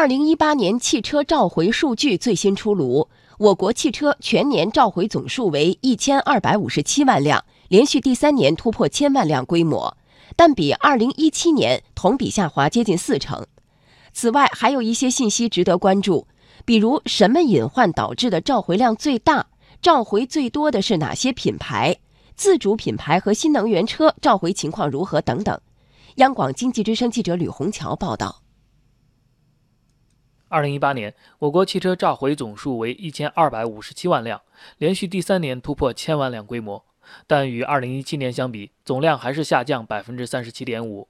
二零一八年汽车召回数据最新出炉，我国汽车全年召回总数为一千二百五十七万辆，连续第三年突破千万辆规模，但比二零一七年同比下滑接近四成。此外，还有一些信息值得关注，比如什么隐患导致的召回量最大，召回最多的是哪些品牌，自主品牌和新能源车召回情况如何等等。央广经济之声记者吕红桥报道。二零一八年，我国汽车召回总数为一千二百五十七万辆，连续第三年突破千万辆规模。但与二零一七年相比，总量还是下降百分之三十七点五。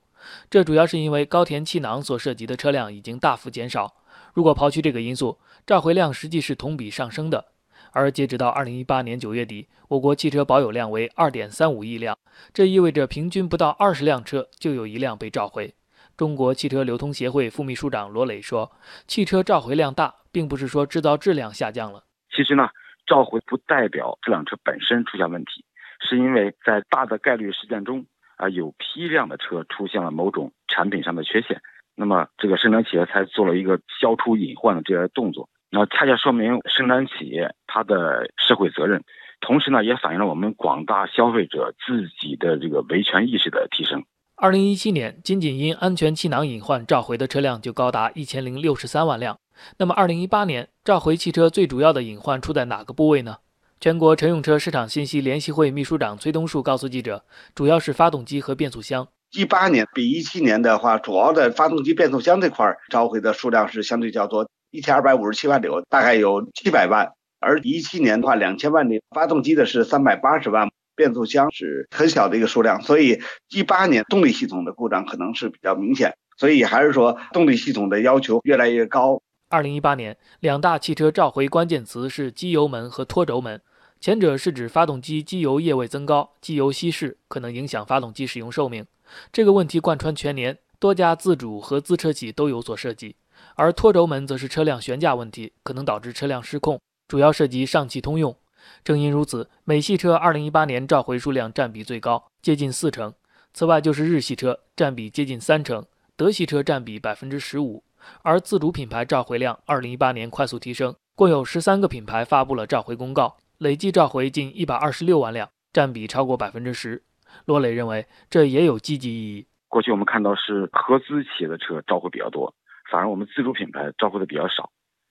这主要是因为高田气囊所涉及的车辆已经大幅减少。如果刨去这个因素，召回量实际是同比上升的。而截止到二零一八年九月底，我国汽车保有量为二点三五亿辆，这意味着平均不到二十辆车就有一辆被召回。中国汽车流通协会副秘书长罗磊说：“汽车召回量大，并不是说制造质量下降了。其实呢，召回不代表这辆车本身出现问题，是因为在大的概率事件中啊，有批量的车出现了某种产品上的缺陷，那么这个生产企业才做了一个消除隐患的这些动作。那恰恰说明生产企业它的社会责任，同时呢，也反映了我们广大消费者自己的这个维权意识的提升。”二零一七年，仅仅因安全气囊隐患召回的车辆就高达一千零六十三万辆。那么，二零一八年召回汽车最主要的隐患出在哪个部位呢？全国乘用车市场信息联席会秘书长崔东树告诉记者，主要是发动机和变速箱。一八年比一七年的话，主要的发动机、变速箱这块召回的数量是相对较多，一千二百五十七万辆，大概有七百万。而一七年的话，两千万的发动机的是三百八十万。变速箱是很小的一个数量，所以一八年动力系统的故障可能是比较明显，所以还是说动力系统的要求越来越高。二零一八年两大汽车召回关键词是机油门和拖轴门，前者是指发动机机油液位增高，机油稀释可能影响发动机使用寿命，这个问题贯穿全年，多家自主和资车企都有所涉及；而拖轴门则是车辆悬架问题，可能导致车辆失控，主要涉及上汽通用。正因如此，美系车2018年召回数量占比最高，接近四成。此外就是日系车，占比接近三成，德系车占比百分之十五。而自主品牌召回量2018年快速提升，共有十三个品牌发布了召回公告，累计召回近一百二十六万辆，占比超过百分之十。罗磊认为，这也有积极意义。过去我们看到是合资企业的车召回比较多，反而我们自主品牌召回的比较少。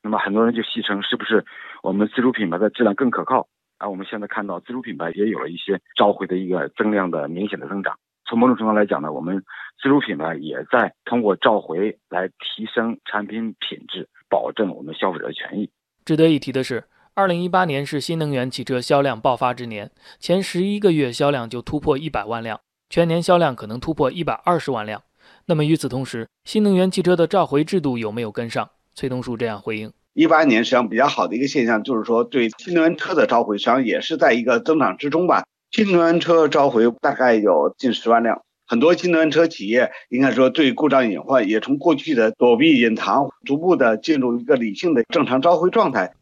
那么很多人就戏称，是不是我们自主品牌的质量更可靠？而我们现在看到自主品牌也有了一些召回的一个增量的明显的增长。从某种程度来讲呢，我们自主品牌也在通过召回来提升产品品质，保证我们消费者的权益。值得一提的是，二零一八年是新能源汽车销量爆发之年，前十一个月销量就突破一百万辆，全年销量可能突破一百二十万辆。那么与此同时，新能源汽车的召回制度有没有跟上？崔东树这样回应：一八年实际上比较好的一个现象，就是说对新能源车的召回实际上也是在一个增长之中吧。新能源车召回大概有近十万辆，很多新能源车企业应该说对故障隐患也从过去的躲避隐藏，逐步的进入一个理性的正常召回状态。